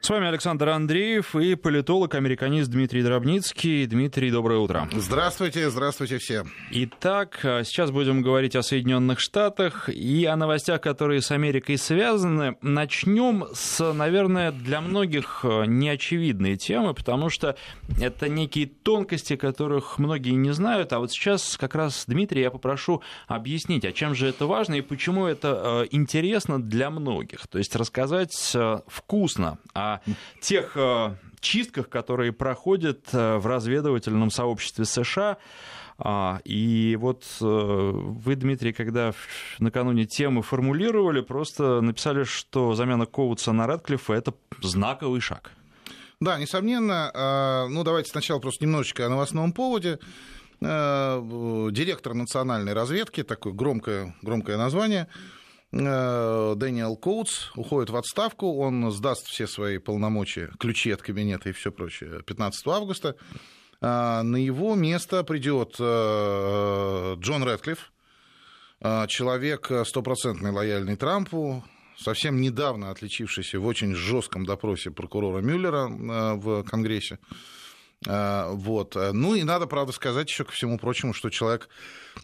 С вами Александр Андреев и политолог-американист Дмитрий Дробницкий. Дмитрий, доброе утро. Здравствуйте, здравствуйте все. Итак, а, сейчас будем говорить о Соединенных Штатах и о новостях, которые с Америкой связаны. Начнем с, наверное, для многих а, неочевидной темы, потому что это некие тонкости, которых многие не знают. А вот сейчас как раз, Дмитрий, я попрошу объяснить, а чем же это важно и почему это а, интересно для многих. То есть рассказать вкусно о тех э, чистках, которые проходят э, в разведывательном сообществе США. А, и вот э, вы, Дмитрий, когда накануне темы формулировали, просто написали, что замена Коутса на Рэдклиффа – это знаковый шаг. Да, несомненно. Ну, давайте сначала просто немножечко о новостном поводе. Директор национальной разведки, такое громкое, громкое название – Дэниел Коутс уходит в отставку, он сдаст все свои полномочия, ключи от кабинета и все прочее 15 августа. А, на его место придет э, Джон Рэдклифф, э, человек стопроцентный лояльный Трампу, совсем недавно отличившийся в очень жестком допросе прокурора Мюллера в Конгрессе. Вот. Ну и надо, правда, сказать еще ко всему прочему, что человек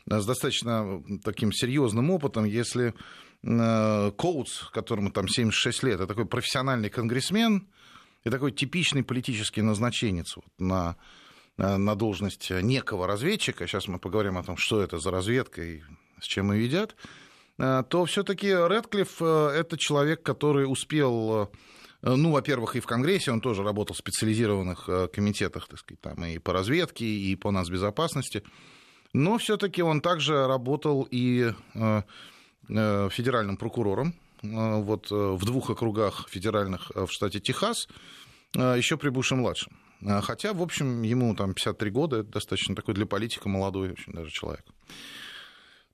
с достаточно таким серьезным опытом, если Э, Коутс, которому там 76 лет, это такой профессиональный конгрессмен и такой типичный политический назначенец вот, на, э, на должность некого разведчика, сейчас мы поговорим о том, что это за разведка и с чем ее едят, э, то все-таки Редклифф это человек, который успел ну, во-первых, и в Конгрессе он тоже работал в специализированных комитетах, так сказать, там и по разведке, и по нацбезопасности. Но все-таки он также работал и Э, федеральным прокурором э, вот, э, в двух округах федеральных в штате Техас, еще при Буше-младшем. Хотя, в общем, ему там 53 года, это достаточно такой для политика молодой очень даже человек.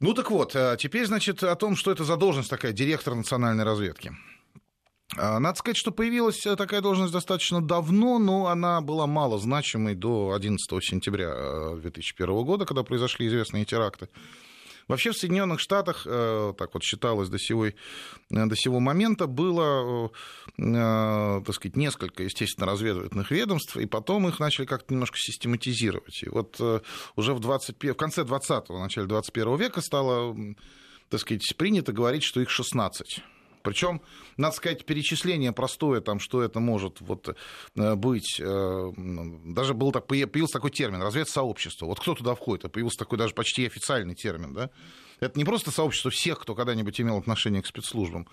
Ну так вот, теперь, значит, о том, что это за должность такая, директор национальной разведки. Надо сказать, что появилась такая должность достаточно давно, но она была мало значимой до 11 сентября 2001 года, когда произошли известные теракты. Вообще в Соединенных Штатах, э, так вот считалось до сего, э, до сего момента, было, э, так сказать, несколько, естественно, разведывательных ведомств, и потом их начали как-то немножко систематизировать. И вот уже в, 20, в конце 20-го, начале 21 века стало, так сказать, принято говорить, что их 16. Причем, надо сказать, перечисление простое, там, что это может вот, э, быть. Э, даже был так, появился такой термин разведсообщество. Вот кто туда входит? Это появился такой даже почти официальный термин. Да? Это не просто сообщество всех, кто когда-нибудь имел отношение к спецслужбам.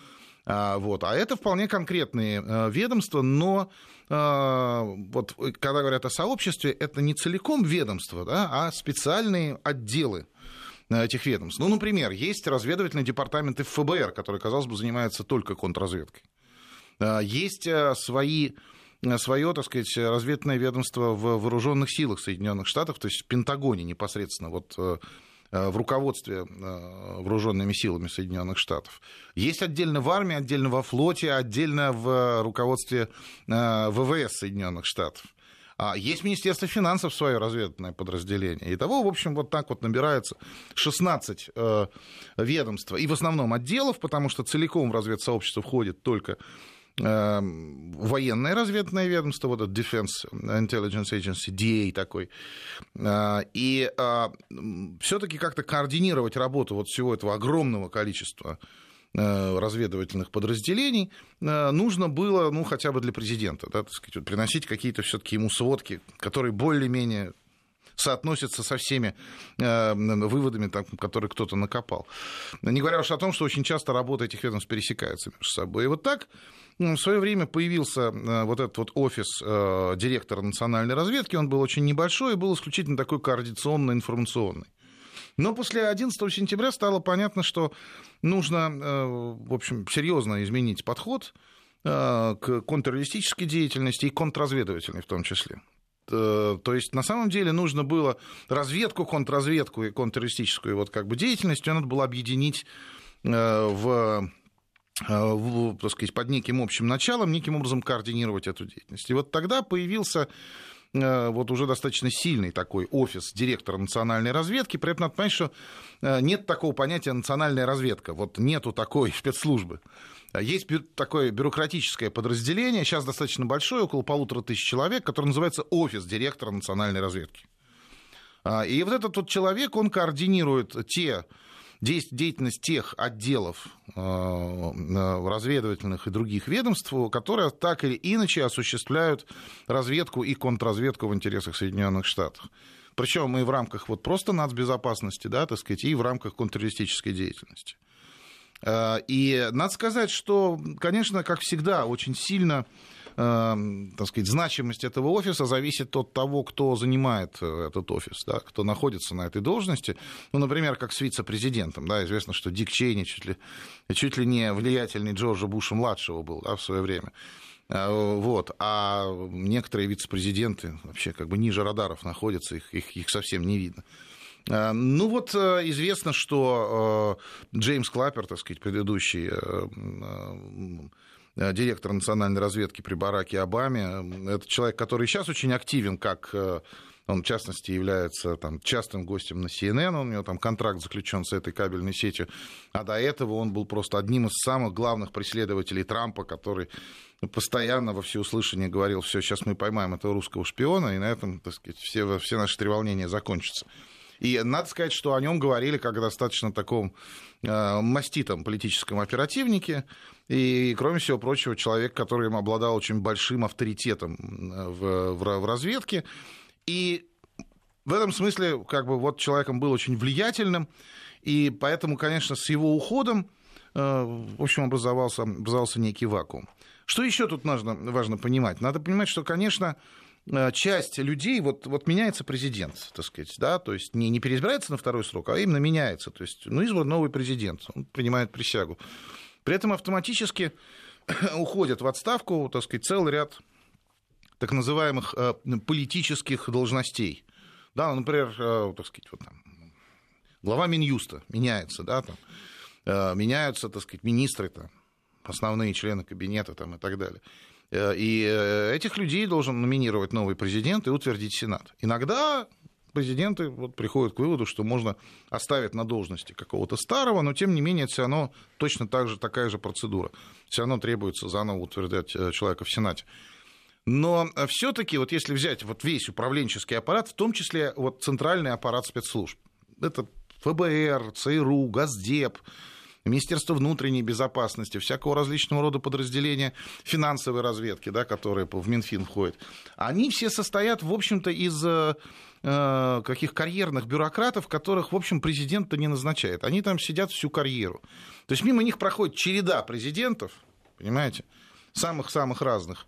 А, вот. а это вполне конкретные э, ведомства, но вот, когда говорят о сообществе, это не целиком ведомство, да, а специальные отделы этих ведомств. Ну, например, есть разведывательный департамент ФБР, который, казалось бы, занимается только контрразведкой. А, есть э, свои э, свое, так сказать, разведное ведомство в вооруженных силах Соединенных Штатов, то есть в Пентагоне непосредственно, вот э, в руководстве вооруженными силами Соединенных Штатов. Есть отдельно в армии, отдельно во флоте, отдельно в руководстве ВВС Соединенных Штатов. А есть Министерство финансов свое разведывательное подразделение. Итого, в общем, вот так вот набирается 16 э, ведомств, и в основном отделов, потому что целиком в разведсообщество входит только э, военное разведное ведомство, вот это Defense Intelligence Agency, DA такой, э, и все-таки как-то координировать работу вот всего этого огромного количества разведывательных подразделений, э, нужно было, ну, хотя бы для президента, да, так сказать, приносить какие-то все-таки ему сводки, которые более-менее соотносятся со всеми э, выводами, там, которые кто-то накопал. Не говоря уж о том, что очень часто работа этих ведомств пересекается между собой. И вот так в свое время появился вот этот вот офис директора национальной разведки, он был очень небольшой и был исключительно такой координационно-информационный. Но после 11 сентября стало понятно, что нужно, э, в общем, серьезно изменить подход э, к контртеррористической деятельности и контрразведывательной в том числе. Э, то есть, на самом деле, нужно было разведку, контрразведку и контртеррористическую вот как бы деятельность, ее надо было объединить в в, так сказать, под неким общим началом, неким образом координировать эту деятельность. И вот тогда появился вот уже достаточно сильный такой офис директора национальной разведки. При этом надо понять, что э, нет такого понятия национальная разведка. Вот нету такой спецслужбы. Есть такое бюрократическое подразделение, сейчас достаточно большое, около полутора тысяч человек, которое называется офис директора национальной разведки. А, и вот этот вот человек, он координирует те деятельность тех отделов э, разведывательных и других ведомств, которые так или иначе осуществляют разведку и контрразведку в интересах Соединенных Штатов. Причем и в рамках вот просто нацбезопасности, да, так сказать, и в рамках контртеррористической деятельности. Э, и надо сказать, что, конечно, как всегда, очень сильно так сказать, значимость этого офиса зависит от того, кто занимает э, этот офис, да, кто находится на этой должности. Ну, например, как с вице-президентом. Да, известно, что Дик Чейни чуть ли, чуть ли не влиятельный Джорджа Буша-младшего был да, в свое время. Э, вот. А некоторые вице-президенты вообще как бы ниже радаров находятся, их, их, их совсем не видно. Э, ну вот известно, что Джеймс Клаппер, так сказать, предыдущий директор национальной разведки при Бараке Обаме. Это человек, который сейчас очень активен, как э, он, в частности, является там, частым гостем на CNN, у него там контракт заключен с этой кабельной сетью, а до этого он был просто одним из самых главных преследователей Трампа, который постоянно во всеуслышание говорил, все, сейчас мы поймаем этого русского шпиона, и на этом, так сказать, все, все наши треволнения закончатся. И надо сказать, что о нем говорили как о достаточно таком э, маститом политическом оперативнике. И, кроме всего прочего, человек, который обладал очень большим авторитетом в, в, в разведке. И в этом смысле, как бы, вот человеком был очень влиятельным. И поэтому, конечно, с его уходом, э, в общем, образовался, образовался некий вакуум. Что еще тут нужно, важно понимать? Надо понимать, что, конечно, Э, часть людей, вот, вот меняется президент, так сказать, да, то есть не, не переизбирается на второй срок, а именно меняется, то есть, ну, избран новый президент, он принимает присягу. При этом автоматически уходят в отставку, так сказать, целый ряд так называемых э, политических должностей. Да, например, э, так сказать, вот там, глава Минюста меняется, да, там, меняются, так сказать, министры, там, основные члены кабинета там, и так далее. Э, и э, этих людей должен номинировать новый президент и утвердить Сенат. Иногда президенты вот приходят к выводу, что можно оставить на должности какого-то старого, но тем не менее все равно точно так же, такая же процедура. Все равно требуется заново утверждать э, человека в Сенате. Но все-таки, вот если взять вот весь управленческий аппарат, в том числе вот центральный аппарат спецслужб, это ФБР, ЦРУ, Газдеп, Министерство внутренней безопасности, всякого различного рода подразделения финансовой разведки, да, которые в Минфин входят, они все состоят, в общем-то, из э, э, каких карьерных бюрократов, которых, в общем, президент-то не назначает. Они там сидят всю карьеру. То есть мимо них проходит череда президентов, понимаете, самых-самых разных.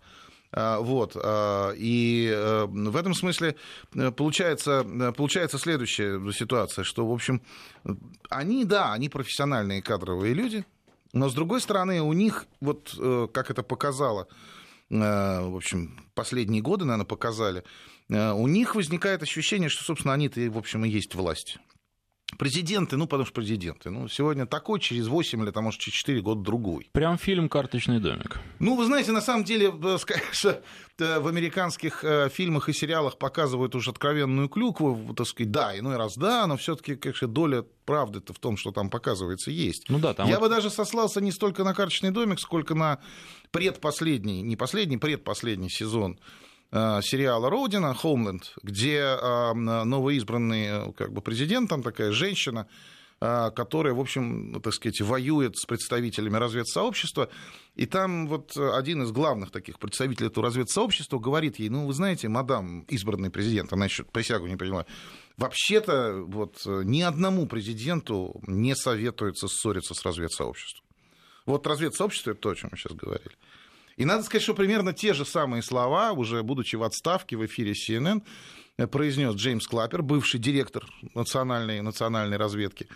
А, вот. А, и э, в этом смысле э, получается, э, получается следующая ситуация, что, в общем, они, да, они профессиональные кадровые люди, но, с другой стороны, у них, вот как это показало, в общем, последние годы, наверное, показали, у них возникает ощущение, что, собственно, они-то, в общем, и есть власть. Президенты, ну, потому что президенты. Ну, сегодня такой, через 8 лет, а может, через 4 года другой. Прям фильм «Карточный домик». Ну, вы знаете, на самом деле, конечно, в американских э, фильмах и сериалах показывают уже откровенную клюкву, так сказать, да, иной раз да, но все таки конечно, доля правды-то в том, что там показывается, есть. Ну да, там Я вот... бы даже сослался не столько на «Карточный домик», сколько на предпоследний, не последний, предпоследний сезон Э, сериала «Родина», «Хоумленд», где э, новоизбранный э, как бы, президент, там такая женщина, которая, в общем, так сказать, воюет с представителями разведсообщества. И там вот один из главных таких представителей этого разведсообщества говорит ей, ну, вы знаете, мадам, избранный президент, она еще присягу не приняла, вообще-то вот ни одному президенту не советуется ссориться с разведсообществом. Вот разведсообщество, это то, о чем мы сейчас говорили. И надо сказать, что примерно те же самые слова, уже будучи в отставке в эфире CNN, произнес Джеймс Клаппер, бывший директор национальной, национальной разведки.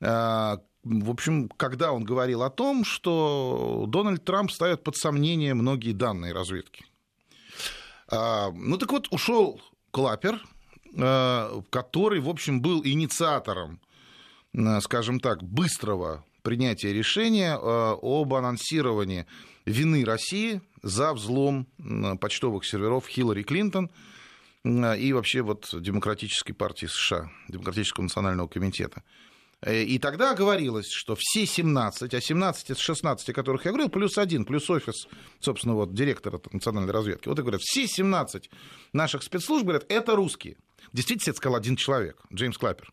А, в общем, когда он говорил о том, что Дональд Трамп ставит под сомнение многие данные разведки. А, ну так вот, ушел Клаппер, а, который, в общем, был инициатором, скажем так, быстрого принятия решения об анонсировании вины России за взлом почтовых серверов Хиллари Клинтон и вообще вот Демократической партии США, Демократического национального комитета. Э, и тогда говорилось, что все 17, а 17 из 16, о которых я говорил, плюс один, плюс офис, собственно, вот, директора национальной разведки. Вот и говорят, все 17 наших спецслужб, говорят, это русские. Действительно, это сказал один человек, Джеймс Клаппер.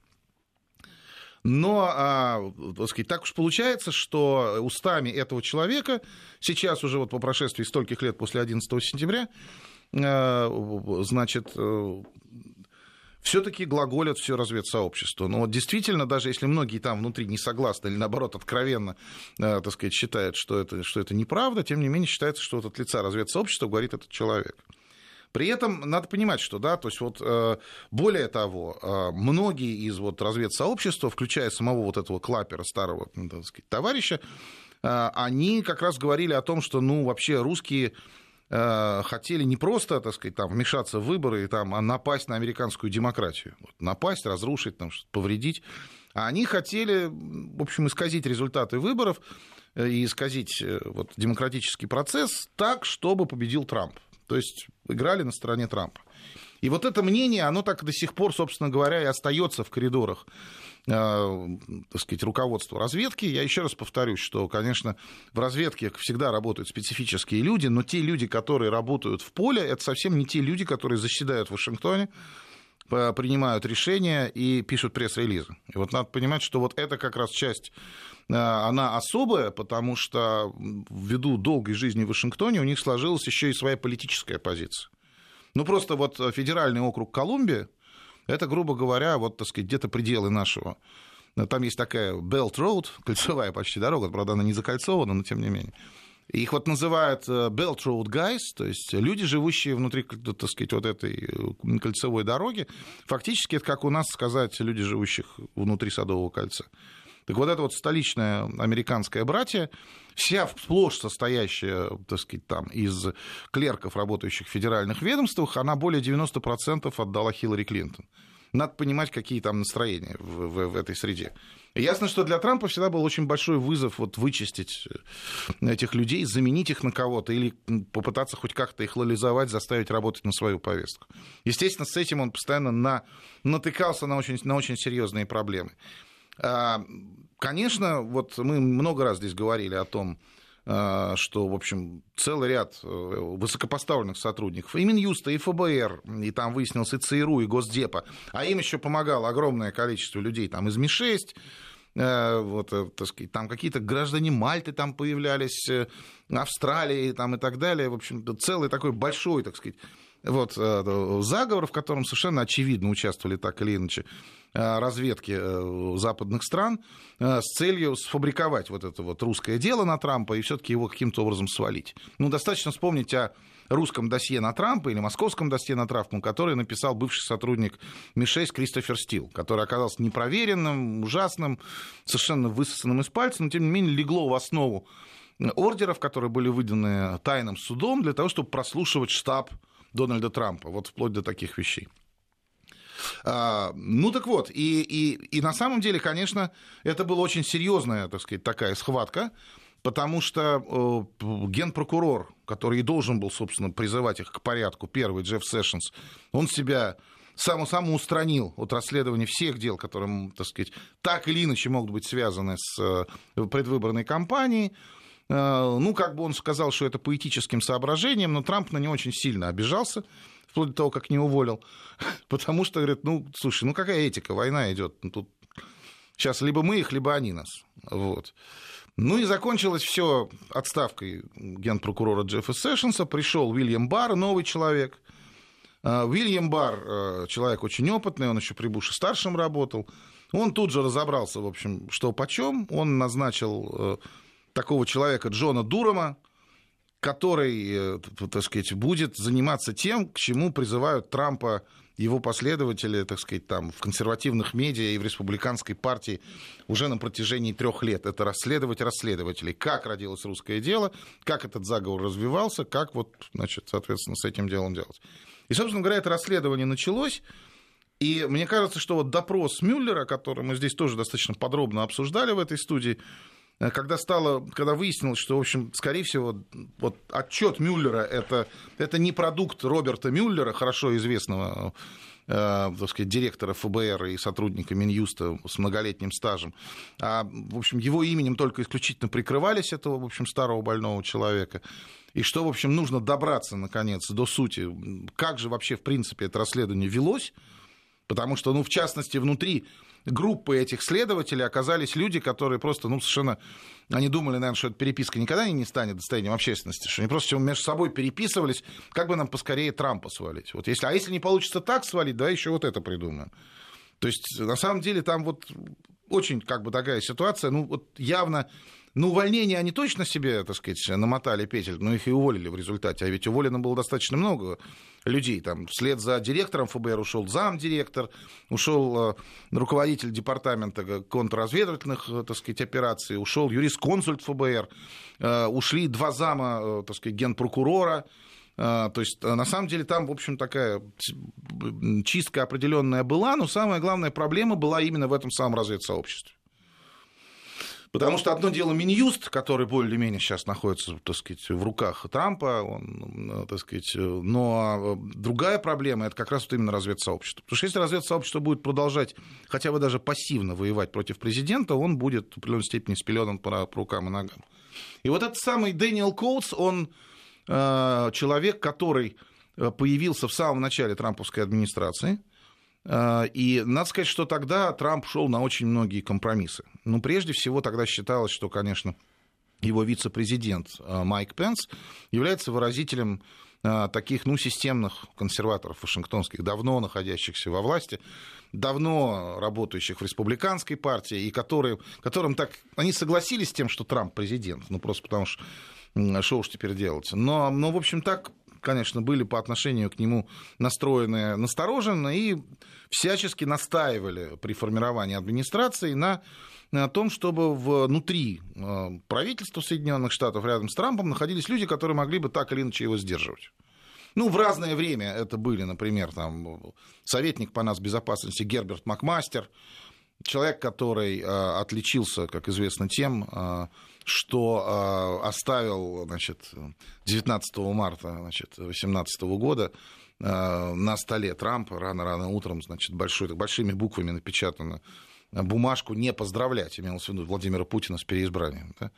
Но, а, так, сказать, так уж получается, что устами этого человека сейчас уже вот по прошествии стольких лет после 11 сентября, э, значит, э, все-таки глаголят все разведсообщество. Но вот действительно, даже если многие там внутри не согласны или, наоборот, откровенно, э, так сказать, считают, что это, что это неправда, тем не менее считается, что вот от лица разведсообщества говорит этот человек. При этом надо понимать, что, да, то есть вот э, более того, э, многие из вот разведсообщества, включая самого вот этого клапера, старого, так сказать, товарища, они как раз говорили о том, что, ну, вообще русские Э, хотели не просто, так сказать, там, вмешаться в выборы, там, а напасть на американскую демократию. Вот, напасть, разрушить, там, повредить. А они хотели, в общем, исказить результаты выборов э, и исказить э, вот, демократический процесс так, чтобы победил Трамп. То есть играли на стороне Трампа. И вот это мнение, оно так до сих пор, собственно говоря, и остается в коридорах Э, так сказать, руководству разведки. Я еще раз повторюсь, что, конечно, в разведке всегда работают специфические люди, но те люди, которые работают в поле, это совсем не те люди, которые заседают в Вашингтоне, принимают решения и пишут пресс-релизы. И вот надо понимать, что вот это как раз часть, э, она особая, потому что ввиду долгой жизни в Вашингтоне у них сложилась еще и своя политическая позиция. Ну, просто вот федеральный округ Колумбия, это, грубо говоря, вот, так сказать, где-то пределы нашего. Там есть такая Belt Road, кольцевая почти дорога, правда, она не закольцована, но тем не менее. Их вот называют э, Belt Road Guys, то есть люди, живущие внутри, так сказать, вот этой э, кольцевой дороги. Фактически это как у нас сказать люди, живущих внутри Садового кольца. Так вот это вот столичное американское братье, вся сплошь состоящая, так сказать, там, из клерков, работающих в федеральных ведомствах, она более 90% отдала Хиллари Клинтон. Надо понимать, какие там настроения в, в, в этой среде. ясно, что для Трампа всегда был очень большой вызов вот вычистить э, этих людей, заменить их на кого-то или попытаться хоть как-то их лолизовать, заставить работать на свою повестку. Естественно, с этим он постоянно на, натыкался на очень, на очень серьезные проблемы. А, конечно, вот мы много раз здесь говорили о том, что, в общем, целый ряд э, высокопоставленных сотрудников и Минюста, и ФБР, и там выяснилось и ЦРУ, и Госдепа, а им еще помогало огромное количество людей там из МИ-6, э, вот, э, так сказать, там какие-то граждане Мальты там появлялись, Австралии там и так далее, в общем, целый такой большой, так сказать, вот, заговор, в котором совершенно очевидно участвовали так или иначе Э, разведки э, западных стран э, с целью сфабриковать вот это вот русское дело на Трампа и все-таки его каким-то образом свалить. Ну, достаточно вспомнить о русском досье на Трампа или московском досье на Трампа, который написал бывший сотрудник МИ-6 Кристофер Стил, который оказался непроверенным, ужасным, совершенно высосанным из пальца, но тем не менее легло в основу ордеров, которые были выданы тайным судом для того, чтобы прослушивать штаб Дональда Трампа, вот вплоть до таких вещей. А, ну так вот, и, и, и на самом деле, конечно, это была очень серьезная, так сказать, такая схватка, потому что э, генпрокурор, который и должен был, собственно, призывать их к порядку, первый, Джефф Сэшенс, он себя сам, самоустранил от расследования всех дел, которые, так сказать, так или иначе могут быть связаны с э, предвыборной кампанией. Э, ну, как бы он сказал, что это по этическим соображениям, но Трамп на него очень сильно обижался вплоть до того, как не уволил. Потому что, говорит, ну, слушай, ну какая этика, война идет. Ну, тут сейчас либо мы их, либо они нас. Вот. Ну и закончилось все отставкой генпрокурора Джеффа Сэшенса. Пришел Уильям Барр, новый человек. А, Уильям Барр, э, человек очень опытный, он еще при Буше старшем работал. Он тут же разобрался, в общем, что почем. Он назначил э, такого человека Джона Дурома, который, э, так сказать, будет заниматься тем, к чему призывают Трампа его последователи, так сказать, там, в консервативных медиа и в республиканской партии уже на протяжении трех лет. Это расследовать расследователей. Как родилось русское дело, как этот заговор развивался, как вот, значит, соответственно, с этим делом делать. И, собственно говоря, это расследование началось. И мне кажется, что вот допрос Мюллера, который мы здесь тоже достаточно подробно обсуждали в этой студии, когда стало, когда выяснилось, что, в общем, скорее всего, вот отчет Мюллера это, это не продукт Роберта Мюллера, хорошо известного э, так сказать, директора ФБР и сотрудника Минюста с многолетним стажем. А, в общем, его именем только исключительно прикрывались этого, в общем, старого больного человека. И что, в общем, нужно добраться, наконец, до сути. Как же вообще, в принципе, это расследование велось? Потому что, ну, в частности, внутри группы этих следователей оказались люди, которые просто, ну, совершенно... Они думали, наверное, что эта переписка никогда не станет достоянием общественности, что они просто между собой переписывались, как бы нам поскорее Трампа свалить. Вот если, а если не получится так свалить, да, еще вот это придумаем. То есть, на самом деле, там вот очень как бы такая ситуация, ну, вот явно ну, увольнение они точно себе, так сказать, намотали петель, но их и уволили в результате. А ведь уволено было достаточно много людей. Там вслед за директором ФБР ушел замдиректор, ушел э, руководитель департамента контрразведывательных, э, так сказать, операций, ушел юрист-консульт ФБР, э, ушли два зама, так сказать, генпрокурора. То есть, на самом деле, там, в общем, такая чистка определенная была, но самая главная проблема была именно в этом самом разведсообществе. Потому что одно дело Минюст, который более-менее сейчас находится, так сказать, в руках Трампа, он, так сказать, но другая проблема, это как раз вот именно разведсообщество. Потому что если разведсообщество будет продолжать хотя бы даже пассивно воевать против президента, он будет в определенной степени спеленан по, по рукам и ногам. И вот этот самый Дэниел Коутс, он э, человек, который э, появился в самом начале трамповской администрации – а, и надо сказать, что тогда Трамп шел на очень многие компромиссы. Ну, прежде всего, тогда считалось, что, конечно, его вице-президент Майк Пенс является выразителем таких, ну, системных консерваторов вашингтонских, давно находящихся во власти, давно работающих в республиканской партии, и которые, которым так... Они согласились с тем, что Трамп президент, ну, просто потому что что уж теперь делать. Но, но, в общем, так конечно, были по отношению к нему настроены настороженно и всячески настаивали при формировании администрации на о том, чтобы внутри э, правительства Соединенных Штатов рядом с Трампом находились люди, которые могли бы так или иначе его сдерживать. Ну, в разное время это были, например, там, советник по нас безопасности Герберт Макмастер, человек, который э, отличился, как известно, тем, э, что э, оставил значит, 19 марта 2018 года на столе Трампа рано-рано утром значит, большой, большими буквами напечатано бумажку «Не поздравлять», имелось в виду Владимира Путина с переизбранием. Да?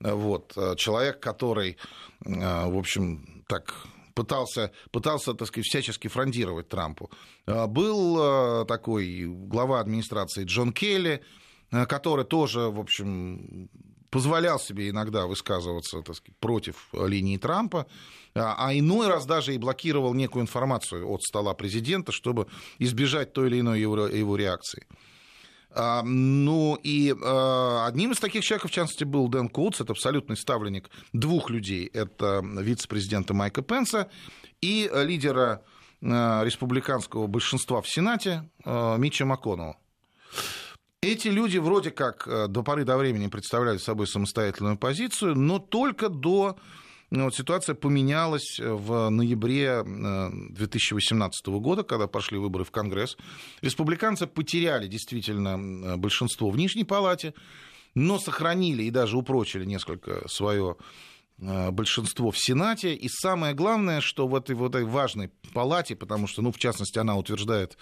Вот. Человек, который, в общем, так пытался, пытался, так сказать, всячески фрондировать Трампу. Был такой глава администрации Джон Келли, который тоже, в общем, позволял себе иногда высказываться так сказать, против линии Трампа, а, а иной раз даже и блокировал некую информацию от стола президента, чтобы избежать той или иной его, его реакции. А, ну и а, одним из таких человеков, в частности, был Дэн Кутс, это абсолютный ставленник двух людей. Это вице-президента Майка Пенса и лидера республиканского большинства в Сенате Митча МакКоннелла. Эти люди вроде как э, до поры до времени представляли собой самостоятельную позицию, но только до ну, вот ситуация поменялась в ноябре 2018 э, года, когда пошли выборы в Конгресс. Республиканцы потеряли действительно э, большинство в Нижней Палате, но сохранили и даже упрочили несколько свое большинство в Сенате. И самое главное, что в этой, в этой важной палате, потому что, ну, в частности, она утверждает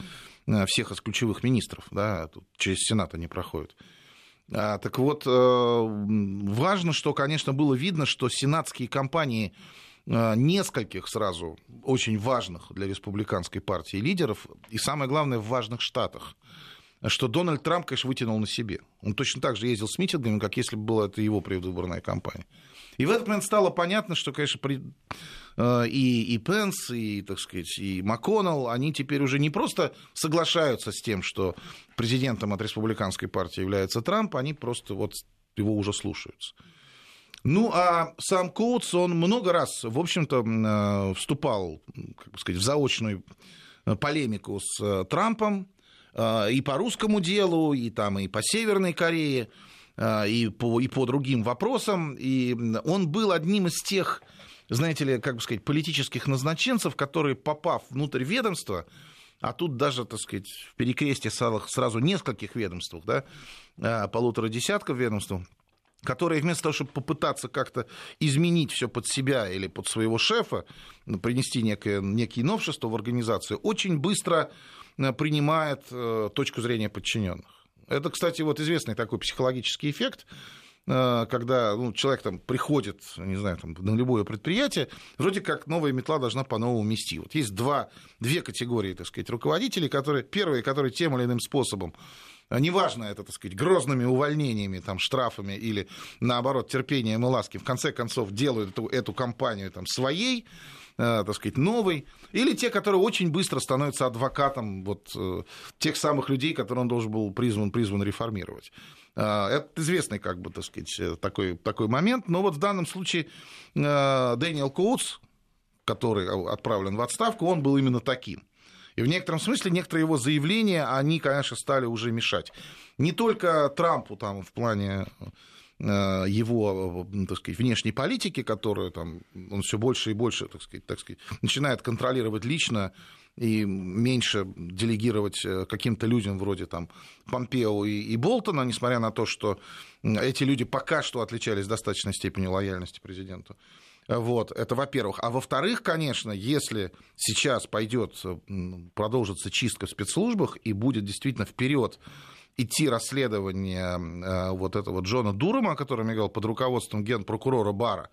Э, всех из ключевых министров, да, тут через Сенат они проходят. А, так вот, э, важно, что, конечно, было видно, что сенатские кампании э, нескольких сразу очень важных для республиканской партии лидеров, и самое главное, в важных штатах, что Дональд Трамп, конечно, вытянул на себе. Он точно так же ездил с митингами, как если бы была это его предвыборная кампания. И в этот момент стало понятно, что, конечно, при... Э, и, и Пенс, и, так сказать, и МакКоннелл, они теперь уже не просто соглашаются с тем, что президентом от республиканской партии является Трамп, они просто вот его уже слушаются. Ну, а сам Коутс, он много раз, в общем-то, э, вступал, как бы сказать, в заочную полемику с э, Трампом, и по русскому делу, и там, и по Северной Корее. И по, и по другим вопросам. И он был одним из тех, знаете ли, как бы сказать, политических назначенцев, которые, попав внутрь ведомства, а тут даже, так сказать, в перекрестии сразу нескольких ведомств, да, а, полутора десятков ведомств, которые вместо того, чтобы попытаться как-то изменить все под себя или под своего шефа, ну, принести некое, некие новшества в организацию, очень быстро э, принимает э, точку зрения подчиненных. Это, кстати, вот известный такой психологический эффект, когда ну, человек там приходит, не знаю, там, на любое предприятие, вроде как новая метла должна по-новому мести. Вот есть два, две категории, так сказать, руководителей, которые, первые, которые тем или иным способом а неважно это, так сказать, грозными увольнениями, там, штрафами или, наоборот, терпением и ласки, в конце концов делают эту, эту компанию там, своей, э, так сказать, новой, или те, которые очень быстро становятся адвокатом вот, э, тех самых людей, которые он должен был призван, призван реформировать. Э, это известный, как бы, так сказать, такой, такой момент, но вот в данном случае Дэниел Коутс, который отправлен в отставку, он был именно таким. И в некотором смысле некоторые его заявления, они, конечно, стали уже мешать. Не только Трампу там в плане э, его, так сказать, внешней политики, которую там, он все больше и больше, так сказать, так сказать, начинает контролировать лично и меньше делегировать э, каким-то людям вроде там Помпео и, и Болтона, несмотря на то, что эти люди пока что отличались достаточной степени лояльности президенту. Вот, это во-первых. А во-вторых, конечно, если сейчас пойдет, продолжится чистка в спецслужбах и будет действительно вперед идти расследование э, вот этого Джона Дурома, о котором я говорил, под руководством генпрокурора Бара,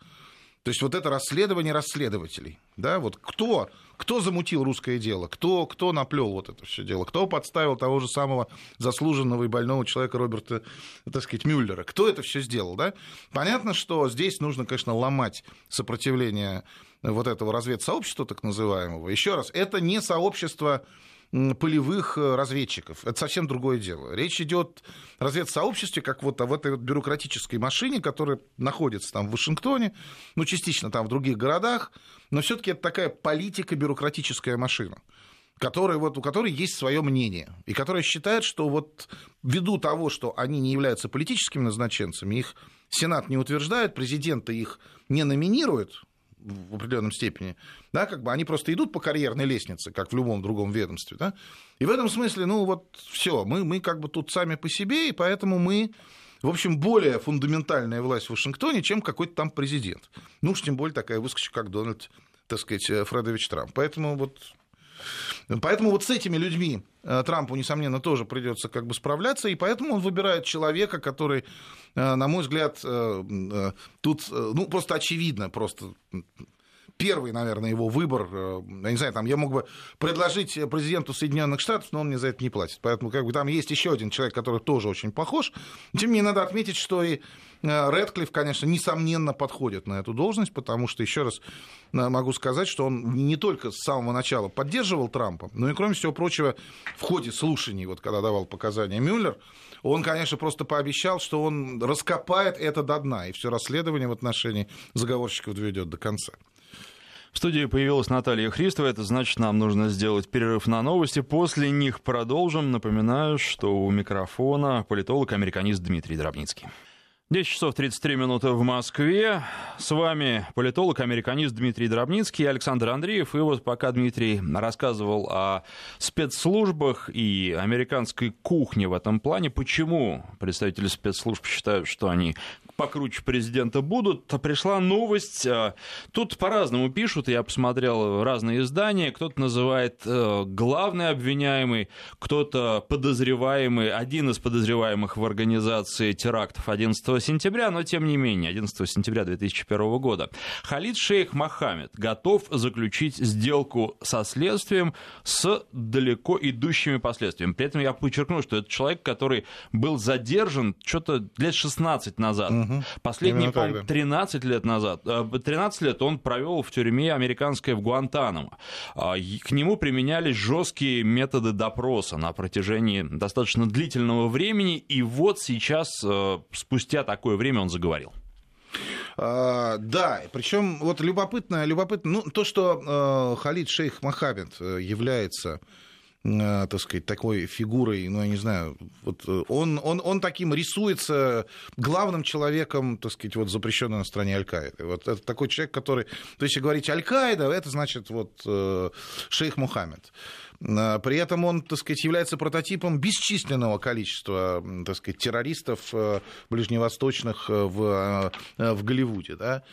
то есть вот это расследование расследователей, да, вот кто, кто замутил русское дело, кто, кто наплел вот это все дело, кто подставил того же самого заслуженного и больного человека Роберта, так сказать, Мюллера, кто это все сделал, да? Понятно, что здесь нужно, конечно, ломать сопротивление вот этого разведсообщества так называемого. Еще раз, это не сообщество полевых э, разведчиков. Это совсем другое дело. Речь идет о разведсообществе, как вот в этой бюрократической машине, которая находится там в Вашингтоне, ну, частично там в других городах, но все-таки это такая политико-бюрократическая машина которая, вот, у которой есть свое мнение, и которая считает, что вот ввиду того, что они не являются политическими назначенцами, их Сенат не утверждает, президента их не номинирует, в определенном степени, да, как бы они просто идут по карьерной лестнице, как в любом другом ведомстве, да, и в этом смысле, ну вот все, мы, мы как бы тут сами по себе, и поэтому мы, в общем, более фундаментальная власть в Вашингтоне, чем какой-то там президент. Ну уж тем более такая выскочка, как Дональд, так сказать, Фредович Трамп. Поэтому вот Поэтому вот с этими людьми э, Трампу, несомненно, тоже придется как бы справляться, и поэтому он выбирает человека, который, э, на мой взгляд, э, тут, ну, просто очевидно, просто первый, наверное, его выбор. Я не знаю, там я мог бы предложить президенту Соединенных Штатов, но он мне за это не платит. Поэтому как бы там есть еще один человек, который тоже очень похож. Тем не менее, надо отметить, что и Редклифф, конечно, несомненно подходит на эту должность, потому что, еще раз могу сказать, что он не только с самого начала поддерживал Трампа, но и, кроме всего прочего, в ходе слушаний, вот когда давал показания Мюллер, он, конечно, просто пообещал, что он раскопает это до дна, и все расследование в отношении заговорщиков доведет до конца. В студии появилась Наталья Христова. Это значит, нам нужно сделать перерыв на новости. После них продолжим. Напоминаю, что у микрофона политолог-американист Дмитрий Дробницкий. 10 часов 33 минуты в Москве. С вами политолог, американист Дмитрий Дробницкий Александр Андреев. И вот пока Дмитрий рассказывал о спецслужбах и американской кухне в этом плане, почему представители спецслужб считают, что они покруче президента будут, пришла новость. Э, тут по-разному пишут, я посмотрел разные издания. Кто-то называет э, главный обвиняемый, кто-то подозреваемый, один из подозреваемых в организации терактов 11 сентября, но тем не менее, 11 сентября 2001 года. Халид Шейх Мохаммед готов заключить сделку со следствием с далеко идущими последствиями. При этом я подчеркну, что это человек, который был задержан что-то лет 16 назад. Угу. Последние, по 13 лет назад, 13 э, лет он провел в тюрьме американской в Гуантанамо. А, к нему применялись жесткие методы допроса на протяжении достаточно длительного времени, и вот сейчас, э, спустя такое время, он заговорил. А, да, причем вот любопытно, любопытно, ну, то, что э, Халид Шейх Мохаммед является Э, так сказать, такой фигурой, ну, я не знаю, вот э, он, он, он таким рисуется главным человеком, так сказать, вот запрещенной на стране Аль-Каиды. Вот это такой человек, который... То есть, говорить Аль-Каида, это значит вот э, шейх Мухаммед. При этом он, так сказать, является прототипом бесчисленного количества, так сказать, террористов ближневосточных в, в Голливуде, да.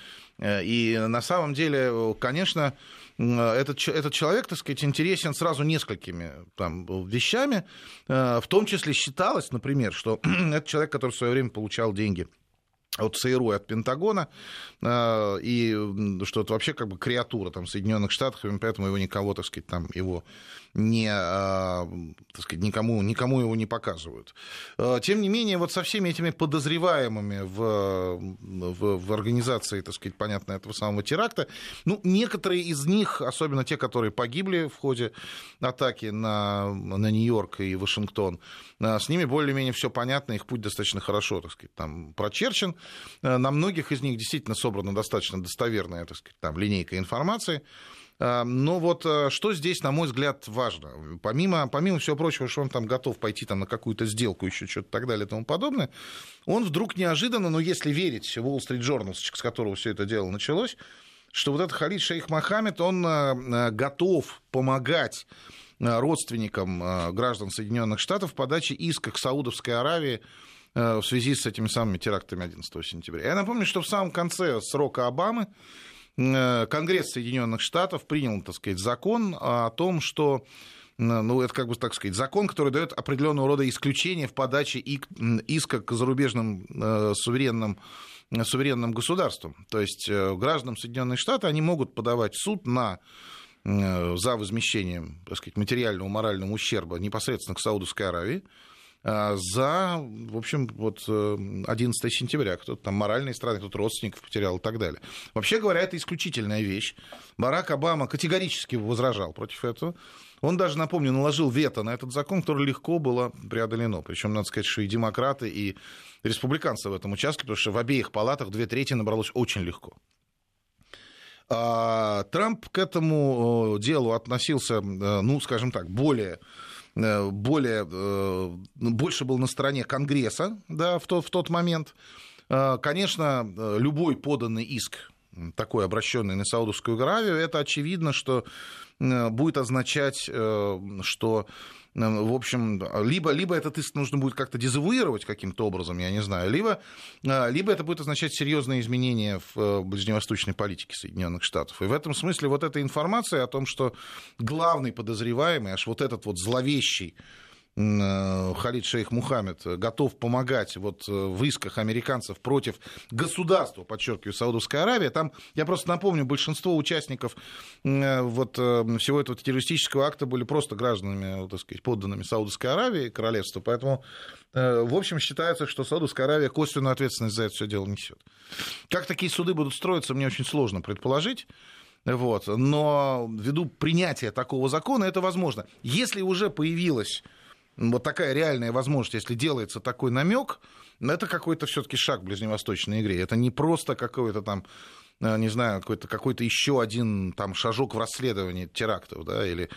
И на самом деле, конечно, этот, этот человек, так сказать, интересен сразу несколькими там, вещами. Э, в том числе считалось, например, что это человек, который в свое время получал деньги от ЦРУ и от Пентагона, э, и что это вообще как бы креатура там, Соединенных Штатов, и поэтому его никого, так сказать, там его не, а, так сказать, никому, никому его не показывают. А, тем не менее, вот со всеми этими подозреваемыми в, в, в организации, так сказать, понятно, этого самого теракта, ну, некоторые из них, особенно те, которые погибли в ходе атаки на, на Нью-Йорк и Вашингтон, а, с ними более-менее все понятно, их путь достаточно хорошо, так сказать, там прочерчен. На многих из них действительно собрана достаточно достоверная, так сказать, там линейка информации. А, но вот э, что здесь, на мой взгляд, важно? Помимо, помимо всего прочего, что он там готов пойти там, на какую-то сделку, еще что-то так далее и тому подобное, он вдруг неожиданно, ну, если верить Wall Street Journal, с которого все это дело началось, что вот этот Халид Шейх Мохаммед, он э, э, готов помогать родственникам граждан Соединенных Штатов в подаче иска к Саудовской Аравии в связи с этими самыми терактами 11 сентября. Я напомню, что в самом конце срока Обамы Конгресс Соединенных Штатов принял, так сказать, закон о том, что ну, это как бы, так сказать, закон, который дает определенного рода исключения в подаче иска к зарубежным э, суверенным суверенным государствам. То есть э, гражданам Соединенных Штатов они могут подавать суд на за возмещением так сказать, материального, морального ущерба непосредственно к Саудовской Аравии, за, в общем, вот 11 э, сентября. Кто-то там моральные страны, кто-то родственников потерял и так далее. Вообще говоря, это исключительная вещь. Барак Обама категорически возражал против этого. Он даже, напомню, наложил вето на этот закон, который легко было преодолено. Причем, надо сказать, что и демократы, и республиканцы в этом участке, потому что в обеих палатах две трети набралось очень легко. А Трамп к этому э, делу относился, э, ну, скажем так, более более, э, больше был на стороне Конгресса да, в, тот, в тот момент. Э, конечно, любой поданный иск, такой обращенный на Саудовскую Аравию, это очевидно, что будет означать, что в общем, либо, либо этот иск нужно будет как-то дезавуировать каким-то образом, я не знаю, либо, либо это будет означать серьезные изменения в э, ближневосточной политике Соединенных Штатов. И в этом смысле вот эта информация о том, что главный подозреваемый, аж вот этот вот зловещий Э, Халид Шейх Мухаммед готов помогать вот э, в исках американцев против государства, подчеркиваю, Саудовской Аравии. Там, я просто напомню, большинство участников э, вот всего этого террористического акта были просто гражданами, так сказать, подданными Саудовской Аравии, королевства. Поэтому, в общем, считается, что Саудовская Аравия косвенную ответственность за это все дело несет. Как такие суды будут строиться, мне очень сложно предположить. Вот. Но ввиду принятия такого закона это возможно. Если уже появилась вот такая реальная возможность, если делается такой намек, это какой-то все-таки шаг в ближневосточной игре. Это не просто какой-то там э, не знаю, какой-то какой еще один там шажок в расследовании терактов, да, или,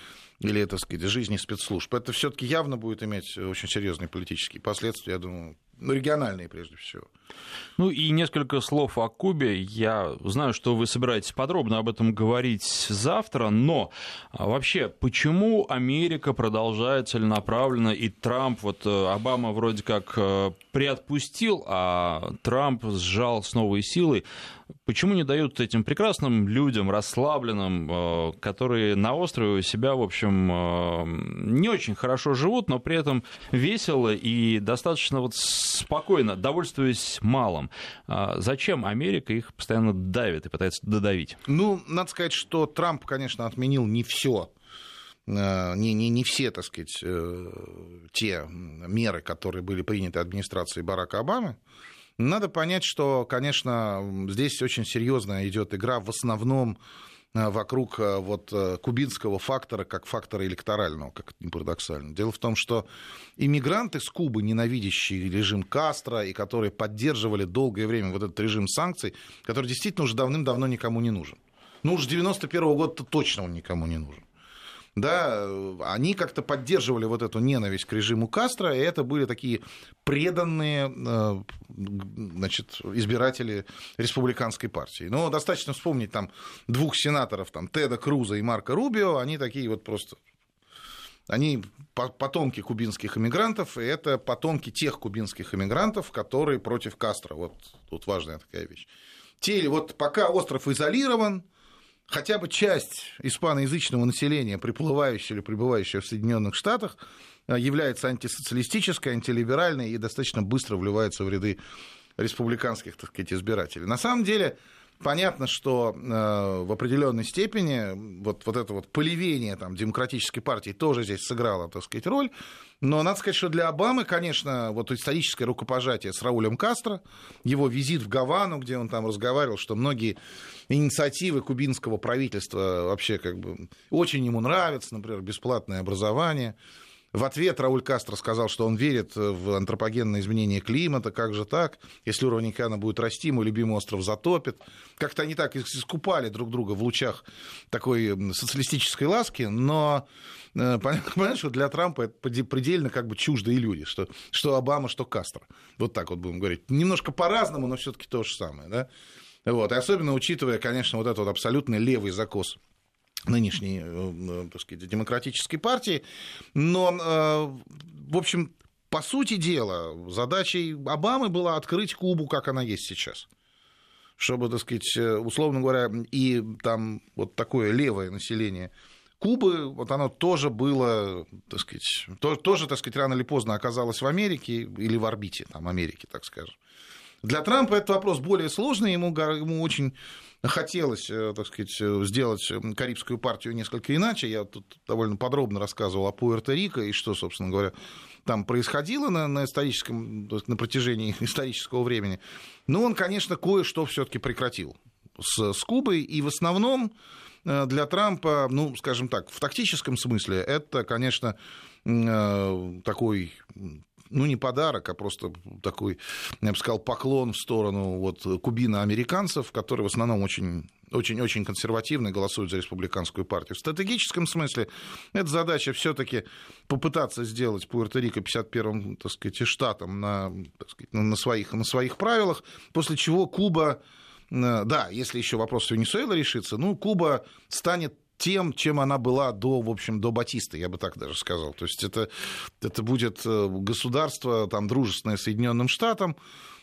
или так сказать, жизни спецслужб. Это все-таки явно будет иметь очень серьезные политические последствия, я думаю, ну, региональные прежде всего. Ну и несколько слов о Кубе. Я знаю, что вы собираетесь подробно об этом говорить завтра, но а, вообще, почему Америка продолжает целенаправленно, и Трамп, вот э, Обама вроде как э, приотпустил, а Трамп сжал с новой силой, почему не дают этим прекрасным людям, расслабленным, э, которые на острове себя, в общем, не очень хорошо живут, но при этом весело и достаточно вот спокойно, довольствуясь малым. А зачем Америка их постоянно давит и пытается додавить? Ну, надо сказать, что Трамп, конечно, отменил не все э, не, не, не все, так сказать, э, те меры, которые были приняты администрацией Барака Обамы. Надо понять, что, конечно, здесь очень серьезная идет игра в основном Э, вокруг э, вот э, кубинского фактора как фактора электорального, как это не парадоксально. Дело в том, что иммигранты с Кубы, ненавидящие режим Кастро и которые поддерживали долгое время вот этот режим санкций, который действительно уже давным-давно никому не нужен. Ну, уж с 91 года точно он никому не нужен. Да, они как-то поддерживали вот эту ненависть к режиму Кастро, и это были такие преданные э, значит, избиратели республиканской партии. Но достаточно вспомнить там двух сенаторов, там, Теда Круза и Марка Рубио, они такие вот просто они потомки кубинских иммигрантов, и это потомки тех кубинских иммигрантов, которые против Кастро. Вот тут важная такая вещь. Те, вот пока остров изолирован, хотя бы часть испаноязычного населения, приплывающего или пребывающего в Соединенных Штатах, э, является антисоциалистической, антилиберальной и достаточно быстро вливается в ряды республиканских, так сказать, избирателей. На самом деле, понятно, что э, в определенной степени вот, вот это вот поливение там, демократической партии тоже здесь сыграло, так сказать, роль. Но надо сказать, что для Обамы, конечно, вот историческое рукопожатие с Раулем Кастро, его визит в Гавану, где он там разговаривал, что многие инициативы кубинского правительства вообще как бы очень ему нравятся, например, бесплатное образование. В ответ Рауль Кастро сказал, что он верит в антропогенное изменение климата, как же так? Если уровень океана будет расти, мой любимый остров затопит. Как-то они так искупали друг друга в лучах такой социалистической ласки, но э, понятно, что для Трампа это предельно как бы чуждые люди, что, что Обама, что Кастро. Вот так вот будем говорить. Немножко по-разному, но все-таки то же самое. Да? Вот. И особенно учитывая, конечно, вот этот вот абсолютно левый закос нынешней, э, так сказать, демократической партии. Но, э, в общем, по сути дела, задачей Обамы была открыть Кубу, как она есть сейчас. Чтобы, так сказать, э, условно говоря, и там вот такое левое население Кубы, вот оно тоже было, так сказать, тоже, так сказать, рано или поздно оказалось в Америке или в орбите там, Америки, так скажем. Для Трампа этот вопрос более сложный, ему, ему очень хотелось, э, так сказать, сделать Карибскую партию несколько иначе. Я тут довольно подробно рассказывал о Пуэрто-Рико и что, собственно говоря, там происходило на, на историческом, на протяжении исторического времени. Но он, конечно, кое-что все-таки прекратил с, с Кубой, и в основном э, для Трампа, ну, скажем так, в тактическом смысле, это, конечно, э, такой ну, не подарок, а просто такой, я бы сказал, поклон в сторону вот, кубино-американцев, которые в основном очень очень-очень консервативны, голосуют за республиканскую партию. В стратегическом смысле эта задача все-таки попытаться сделать Пуэрто-Рико 51-м, так сказать, штатом на, так сказать, на, своих, на своих правилах, после чего Куба э, да, если еще вопрос Венесуэлы решится, ну, Куба станет тем, чем она была до, в общем, до Батиста, я бы так даже сказал. То есть это, это будет э, государство там, дружественное Соединенным Штатам,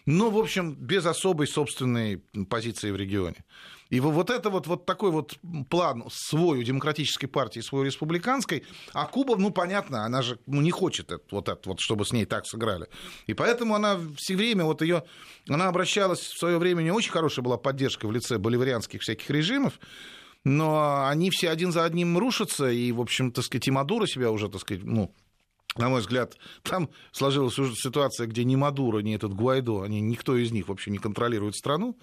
но, в общем, без особой собственной позиции в регионе. И вот это вот, вот такой вот план свой у демократической партии, свой у республиканской, а Куба, ну, понятно, она же ну, не хочет это, вот это, вот, чтобы с ней так сыграли. И поэтому она все время, вот ее, она обращалась в свое время, не очень хорошая была поддержка в лице боливарианских всяких режимов, но они все один за одним рушатся, и, в общем, так сказать, и Мадуро себя уже, так сказать, ну, на мой взгляд, там сложилась уже ситуация, где ни Мадуро, ни этот Гуайдо, они, никто из них вообще не контролирует страну.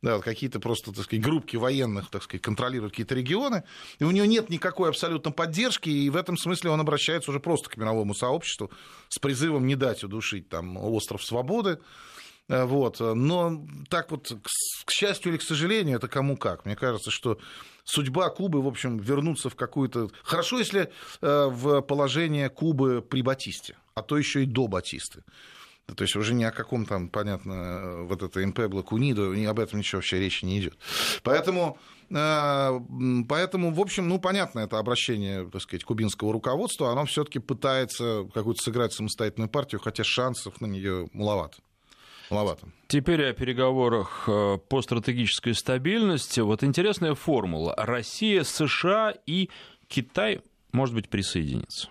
Да, какие-то просто, так сказать, группки военных, так сказать, контролируют какие-то регионы, и у него нет никакой абсолютно поддержки, и в этом смысле он обращается уже просто к мировому сообществу с призывом не дать удушить там остров свободы, Э, вот. Но так вот, к счастью или к сожалению, это кому как. Мне кажется, что судьба Кубы, в общем, вернуться в какую-то... Хорошо, если э, в положение Кубы при Батисте, а то еще и до Батисты. То есть уже ни о каком там, понятно, э, вот это МП Блакунидо, об этом ничего вообще речи не идет. Поэтому, поэтому, в общем, ну, понятно, это обращение, так сказать, кубинского руководства, оно все-таки пытается какую-то сыграть самостоятельную партию, хотя шансов на нее маловато маловато. Теперь о переговорах э, по стратегической стабильности. Вот интересная формула. Россия, США и Китай, может быть, присоединятся.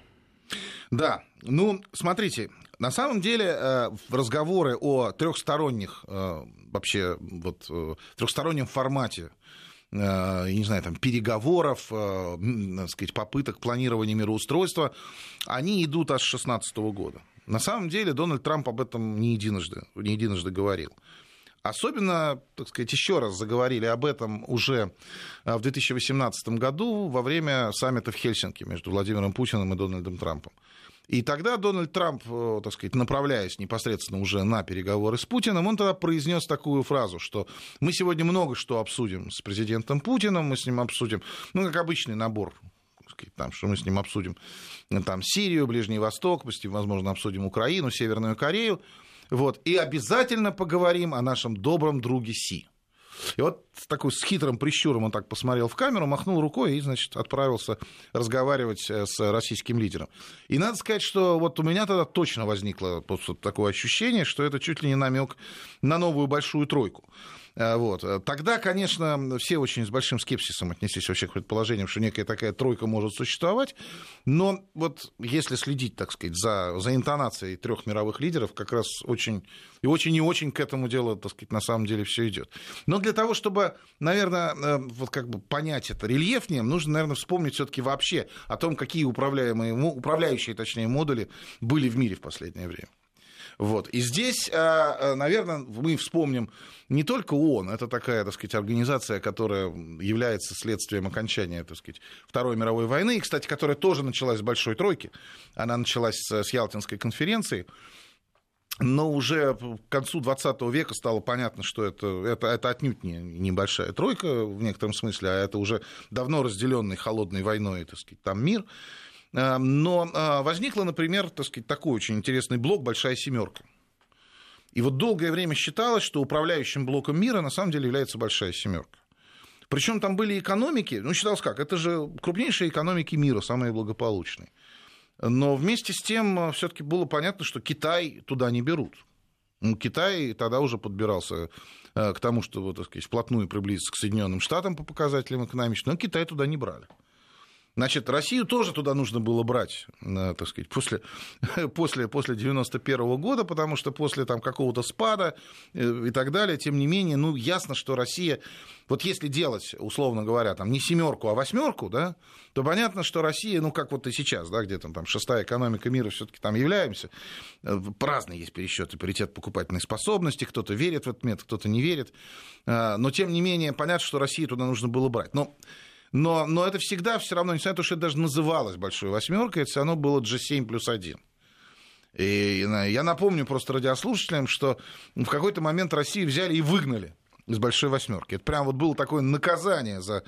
Да, ну, смотрите, на самом деле э, разговоры о трехсторонних э, вообще вот трехстороннем формате я не знаю, там, переговоров, так сказать, попыток планирования мироустройства, они идут аж с 2016 года. На самом деле Дональд Трамп об этом не единожды, не единожды говорил. Особенно, так сказать, еще раз заговорили об этом уже а, в 2018 году во время саммита в Хельсинки между Владимиром Путиным и Дональдом Трампом. И тогда Дональд Трамп, э, так сказать, направляясь непосредственно уже на переговоры с Путиным, он тогда произнес такую фразу, что мы сегодня много что обсудим с президентом Путиным, мы с ним обсудим, ну, как обычный набор сказать, там, что мы с ним обсудим там, Сирию, Ближний Восток, возможно, обсудим Украину, Северную Корею. Вот. И обязательно поговорим о нашем добром друге Си. И вот с такой с хитрым прищуром он так посмотрел в камеру, махнул рукой и, значит, отправился разговаривать э, с российским лидером. И надо сказать, что вот у меня тогда точно возникло такое ощущение, что это чуть ли не намек на новую большую тройку. Э, вот. Тогда, конечно, все очень с большим скепсисом отнеслись вообще к предположениям, что некая такая тройка может существовать. Но вот если следить, так сказать, за, за интонацией трех мировых лидеров, как раз очень и очень и очень к этому делу, так сказать, на самом деле все идет. Но для того, чтобы, наверное, э, вот как бы понять это рельефнее, нужно, наверное, вспомнить все-таки вообще о том, какие управляемые, управляющие, точнее, модули были в мире в последнее время. Вот. И здесь, а, а, наверное, мы вспомним не только ООН, это такая, так сказать, организация, которая является следствием окончания, так сказать, Второй мировой войны, и, кстати, которая тоже началась с Большой Тройки, она началась с Ялтинской конференции, но уже к концу 20 века стало понятно, что это, это, это отнюдь не небольшая тройка в некотором смысле, а это уже давно разделенный холодной войной, так сказать, там мир. Э, но э, возникла, например, так сказать, такой очень интересный блок «Большая семерка». И вот долгое время считалось, что управляющим блоком мира на самом деле является «Большая семерка». Причем там были экономики, ну, считалось как, это же крупнейшие экономики мира, самые благополучные. Но вместе с тем э, все-таки было понятно, что Китай туда не берут. Ну, Китай тогда уже подбирался к тому, чтобы так сказать, вплотную приблизиться к Соединенным Штатам по показателям экономическим, но Китай туда не брали. Значит, Россию тоже туда нужно было брать, э, так сказать, после, после, после 91 года, потому что после там какого-то спада э, и так далее, тем не менее, ну, ясно, что Россия, вот если делать, условно говоря, там не семерку, а восьмерку, да, то понятно, что Россия, ну, как вот и сейчас, да, где-то там шестая экономика мира все-таки там являемся, э, разные есть пересчеты, паритет покупательной способности, кто-то верит в этот метод, кто-то не верит, но тем не менее, понятно, что России туда нужно было брать. Но но, но это всегда все равно, несмотря на то, что это даже называлось большой восьмеркой, это все равно было G7 плюс 1. И я напомню просто радиослушателям, что в какой-то момент Россию взяли и выгнали из большой восьмерки. Это прям вот было такое наказание за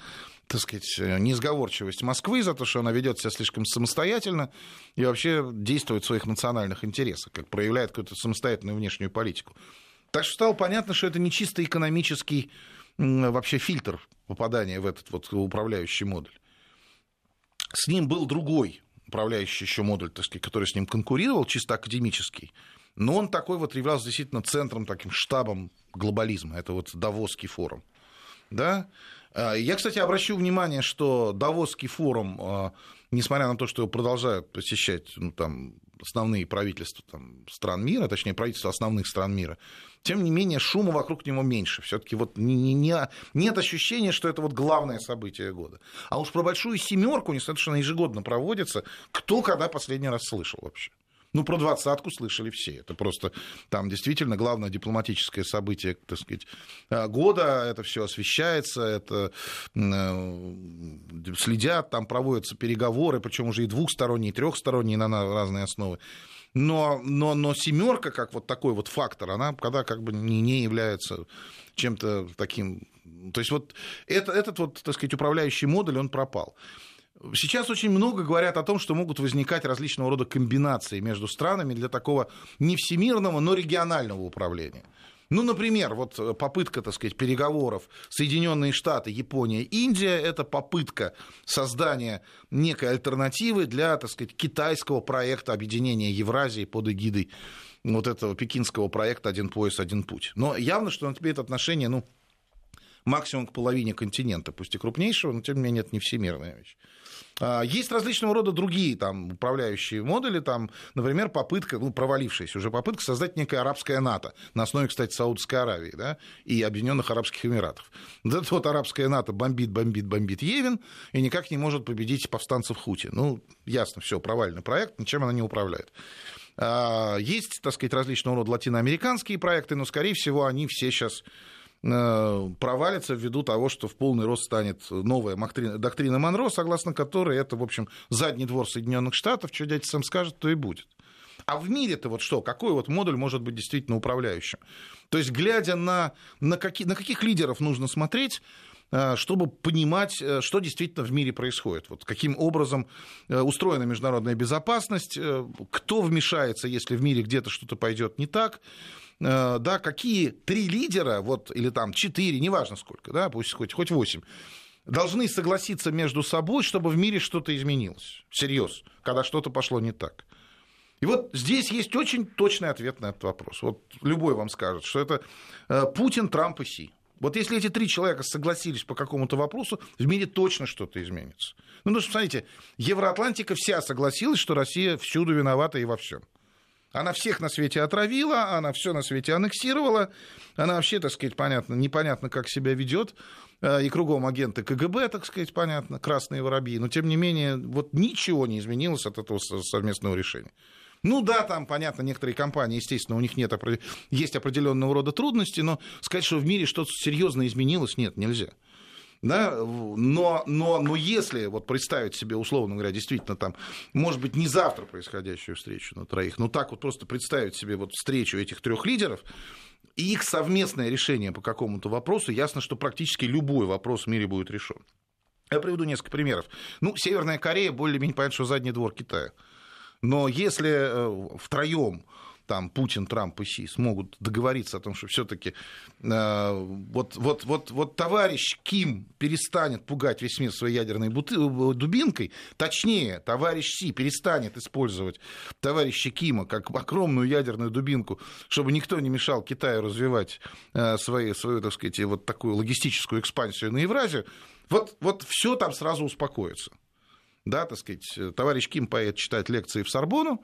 так сказать, несговорчивость Москвы за то, что она ведет себя слишком самостоятельно и вообще действует в своих национальных интересах, как проявляет какую-то самостоятельную внешнюю политику. Так что стало понятно, что это не чисто экономический вообще фильтр попадания в этот вот управляющий модуль. С ним был другой управляющий еще модуль, так сказать, который с ним конкурировал, чисто академический. Но он такой вот являлся действительно центром, таким штабом глобализма. Это вот Давосский форум. Да? А, я, кстати, обращу внимание, что Давосский форум, а, несмотря на то, что его продолжают посещать ну, там, основные правительства там, стран мира, точнее, правительства основных стран мира, тем не менее шума вокруг него меньше. Все-таки вот не, не, не, нет ощущения, что это вот главное событие года. А уж про большую семерку, что она ежегодно проводится, кто когда последний раз слышал вообще? Ну, про двадцатку слышали все. Это просто там действительно главное дипломатическое событие, так сказать, э, года. Это все освещается, это э, следят, там проводятся переговоры, причем уже и двухсторонние, и трехсторонние на разные основы. Но, но, но семерка, как вот такой вот фактор, она когда как бы не, не является чем-то таким. То есть вот это, этот вот, так сказать, управляющий модуль, он пропал. Сейчас очень много говорят о том, что могут возникать различного рода комбинации между странами для такого не всемирного, но регионального управления. Ну, например, вот попытка, так сказать, переговоров Соединенные Штаты, Япония, Индия, это попытка создания некой альтернативы для, так сказать, китайского проекта объединения Евразии под эгидой вот этого пекинского проекта «Один пояс, один путь». Но явно, что он имеет отношение, ну, максимум к половине континента, пусть и крупнейшего, но тем не менее это не всемирная вещь. А, есть различного рода другие там, управляющие модули, там, например, попытка, ну, провалившаяся уже попытка создать некое арабское НАТО, на основе, кстати, Саудовской Аравии да, и Объединенных Арабских Эмиратов. Вот вот арабское НАТО бомбит, бомбит, бомбит Евин и никак не может победить повстанцев Хути. Ну, ясно, все, провальный проект, ничем она не управляет. А, есть, так сказать, различного рода латиноамериканские проекты, но, скорее всего, они все сейчас провалится ввиду того, что в полный рост станет новая доктрина Монро, согласно которой это, в общем, задний двор Соединенных Штатов, что дядя сам скажет, то и будет. А в мире-то вот что? Какой вот модуль может быть действительно управляющим? То есть, глядя на, на, какие, на каких лидеров нужно смотреть, э, чтобы понимать, э, что действительно в мире происходит. Вот каким образом устроена международная безопасность, кто вмешается, если в мире где-то что-то пойдет не так, да, какие три лидера, вот, или там четыре, неважно сколько, да, пусть хоть, хоть восемь, должны согласиться между собой, чтобы в мире что-то изменилось. Всерьез, когда что-то пошло не так. И вот здесь есть очень точный ответ на этот вопрос. Вот любой вам скажет, что это э, Путин, Трамп и Си. Вот если эти три человека согласились по какому-то вопросу, в мире точно что-то изменится. Ну, ну, смотрите, Евроатлантика вся согласилась, что Россия всюду виновата и во всем. Она всех на свете отравила, она все на свете аннексировала, она вообще, так сказать, понятно, непонятно, как себя ведет, э, и кругом агенты КГБ, так сказать, понятно, красные воробьи, но тем не менее, вот ничего не изменилось от этого совместного решения. Ну да, там, понятно, некоторые компании, естественно, у них нет, есть определенного рода трудности, но сказать, что в мире что-то серьезно изменилось, нет, нельзя. Да, но, но, но если вот представить себе, условно говоря, действительно там, может быть, не завтра происходящую встречу на троих, но так вот просто представить себе вот встречу этих трех лидеров, и их совместное решение по какому-то вопросу, ясно, что практически любой вопрос в мире будет решен. Я приведу несколько примеров. Ну, Северная Корея более-менее понятно, что задний двор Китая. Но если э, втроем там Путин, Трамп и Си смогут договориться о том, что все-таки э, вот, вот, вот, вот товарищ Ким перестанет пугать весь мир своей ядерной буты, э, дубинкой, точнее, товарищ Си перестанет использовать товарища Кима как огромную ядерную дубинку, чтобы никто не мешал Китаю развивать э, свои, свою, так сказать, вот такую логистическую экспансию на Евразию, вот, вот все там сразу успокоится. Да, так сказать, товарищ Ким поедет читать лекции в Сорбону,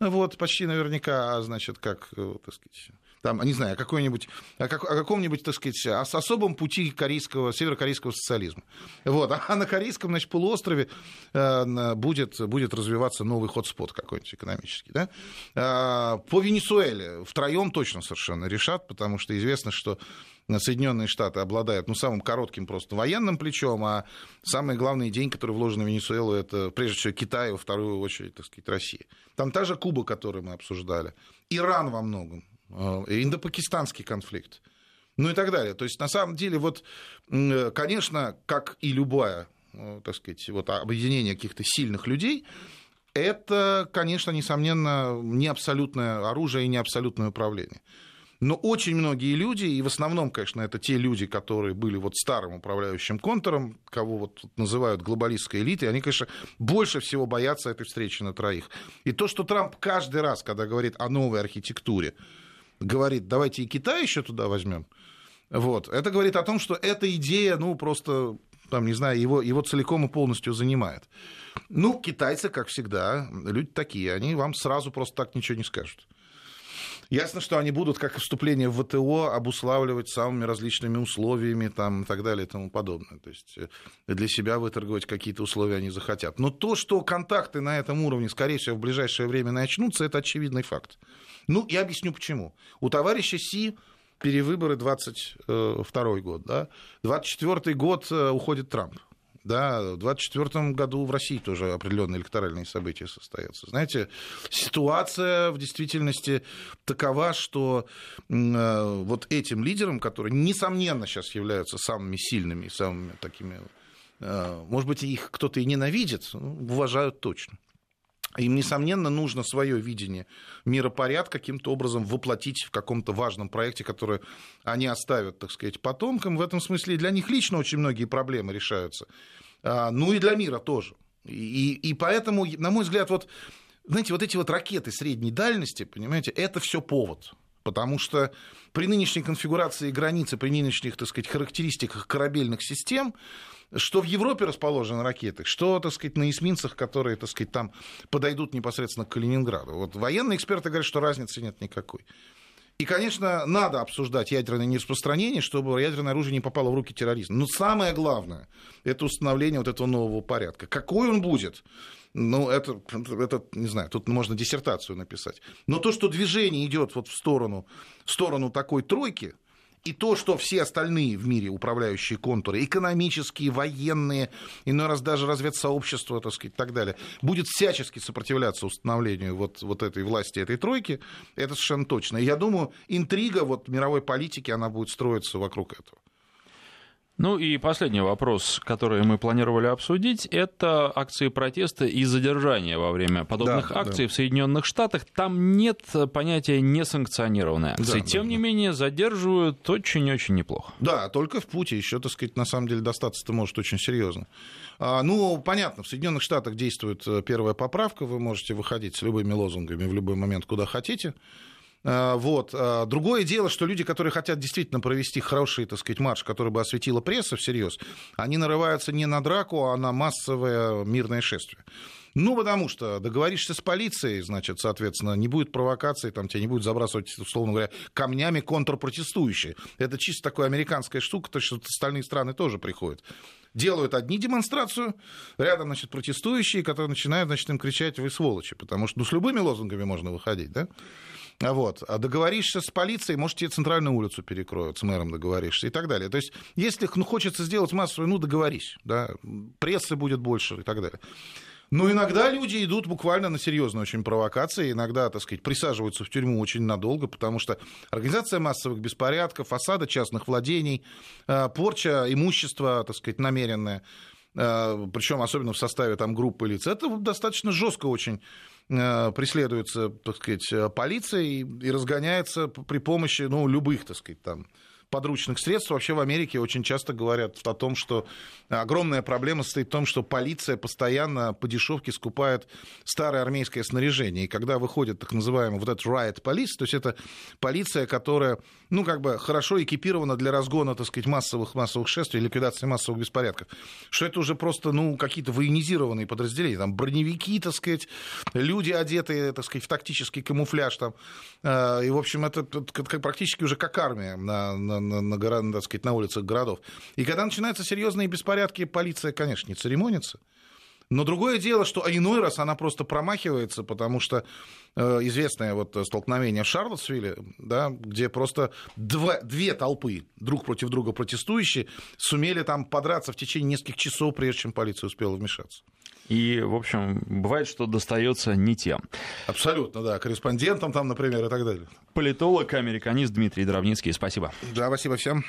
вот, почти наверняка, а, значит, как, э, так сказать, там, не знаю, о, какой-нибудь, о, как, о каком-нибудь, так сказать, особом пути корейского, северокорейского социализма. Вот. А на корейском, значит, полуострове э, будет, будет развиваться новый хотспот какой-нибудь экономический. Да? А, по Венесуэле втроем точно совершенно решат, потому что известно, что Соединенные Штаты обладают ну, самым коротким просто военным плечом, а самые главные деньги, которые вложены в Венесуэлу, это прежде всего Китай, во вторую очередь, так сказать, Россия. Там та же Куба, которую мы обсуждали, Иран во многом, э, индопакистанский конфликт, ну и так далее. То есть, на самом деле, вот, конечно, как и любое, э, так сказать, вот объединение каких-то сильных людей, это, конечно, несомненно, не абсолютное оружие и не абсолютное управление. Но очень многие люди, и в основном, конечно, это те люди, которые были вот старым управляющим контуром, кого вот называют глобалистской элитой, они, конечно, больше всего боятся этой встречи на троих. И то, что Трамп каждый раз, когда говорит о новой архитектуре, говорит, давайте и Китай еще туда возьмем, вот, это говорит о том, что эта идея, ну, просто там, не знаю, его, его целиком и полностью занимает. Ну, китайцы, как всегда, люди такие, они вам сразу просто так ничего не скажут. Ясно, что они будут, как вступление в ВТО, обуславливать самыми различными условиями там, и так далее и тому подобное. То есть э, для себя выторговать какие-то условия они захотят. Но то, что контакты на этом уровне, скорее всего, в ближайшее время начнутся, это очевидный факт. Ну, я объясню почему. У товарища Си перевыборы 22 э, год, да? 24 год э, уходит Трамп. Да, в 2024 году в России тоже определенные электоральные события состоятся. Знаете, ситуация в действительности такова, что э, вот этим лидерам, которые, несомненно, сейчас являются самыми сильными, самыми такими, э, может быть, их кто-то и ненавидит, ну, уважают точно. Им, несомненно, нужно свое видение миропорядка каким-то образом воплотить в каком-то важном проекте, который они оставят, так сказать, потомкам. В этом смысле для них лично очень многие проблемы решаются. А, ну и для мира тоже. И, и поэтому, на мой взгляд, вот, знаете, вот эти вот ракеты средней дальности, понимаете, это все повод. Потому что при нынешней конфигурации границы, при нынешних, так сказать, характеристиках корабельных систем, что в Европе расположены ракеты, что, так сказать, на эсминцах, которые, так сказать, там подойдут непосредственно к Калининграду. Вот военные эксперты говорят, что разницы нет никакой. И, конечно, надо обсуждать ядерное нераспространение, чтобы ядерное оружие не попало в руки терроризма. Но самое главное – это установление вот этого нового порядка. Какой он будет? Ну, это, это, не знаю, тут можно диссертацию написать. Но то, что движение идет вот в сторону, в сторону такой тройки, и то, что все остальные в мире управляющие контуры, экономические, военные, иной раз даже разведсообщество, так сказать, и так далее, будет всячески сопротивляться установлению вот, вот этой власти, этой тройки, это совершенно точно. И я думаю, интрига вот мировой политики, она будет строиться вокруг этого. Ну и последний вопрос, который мы планировали обсудить, это акции протеста и задержания во время подобных да, акций да. в Соединенных Штатах. Там нет понятия несанкционированной акции. Да, Тем да, не да. менее, задерживают очень-очень неплохо. Да, только в пути. Еще, так сказать, на самом деле достаться-то может очень серьезно. А, ну, понятно, в Соединенных Штатах действует э, первая поправка. Вы можете выходить с любыми лозунгами в любой момент, куда хотите. А, вот. А, другое дело, что люди, которые хотят действительно провести хороший, так сказать, марш, который бы осветила пресса всерьез, они нарываются не на драку, а на массовое мирное шествие. Ну, потому что договоришься с полицией, значит, соответственно, не будет провокации, там тебя не будет забрасывать, условно говоря, камнями контрпротестующие. Это чисто такая американская штука, то что остальные страны тоже приходят. Делают одни демонстрацию, рядом, значит, протестующие, которые начинают, значит, им кричать «вы сволочи», потому что, ну, с любыми лозунгами можно выходить, да? Вот. А договоришься с полицией, может, тебе центральную улицу перекроют, с мэром договоришься и так далее. То есть, если ну, хочется сделать массовую, ну, договорись, да, прессы будет больше и так далее. Но иногда люди идут буквально на серьезные очень провокации, иногда, так сказать, присаживаются в тюрьму очень надолго, потому что организация массовых беспорядков, осада частных владений, э, порча имущества, так сказать, намеренная, э, причем особенно в составе там группы лиц, это достаточно жестко очень преследуется, так сказать, полицией и разгоняется при помощи, ну, любых, так сказать, там, подручных средств. Вообще в Америке очень часто говорят о том, что огромная проблема состоит в том, что полиция постоянно по дешевке скупает старое армейское снаряжение. И когда выходит так называемый вот этот riot police, то есть это полиция, которая, ну, как бы хорошо экипирована для разгона, так сказать, массовых, массовых шествий, ликвидации массовых беспорядков, что это уже просто, ну, какие-то военизированные подразделения, там, броневики, так сказать, люди одетые, так сказать, в тактический камуфляж, там, э, и, в общем, это, это практически уже как армия на, на, на, на, так сказать, на улицах городов. И когда начинаются серьезные беспорядки, полиция, конечно, не церемонится. Но другое дело, что иной раз она просто промахивается, потому что э, известное вот столкновение в Шарлотсвилле, да, где просто два, две толпы друг против друга протестующие сумели там подраться в течение нескольких часов, прежде чем полиция успела вмешаться. И, в общем, бывает, что достается не тем. Абсолютно, да. Корреспондентам там, например, и так далее. Политолог, американист Дмитрий Дровницкий. Спасибо. Да, спасибо всем.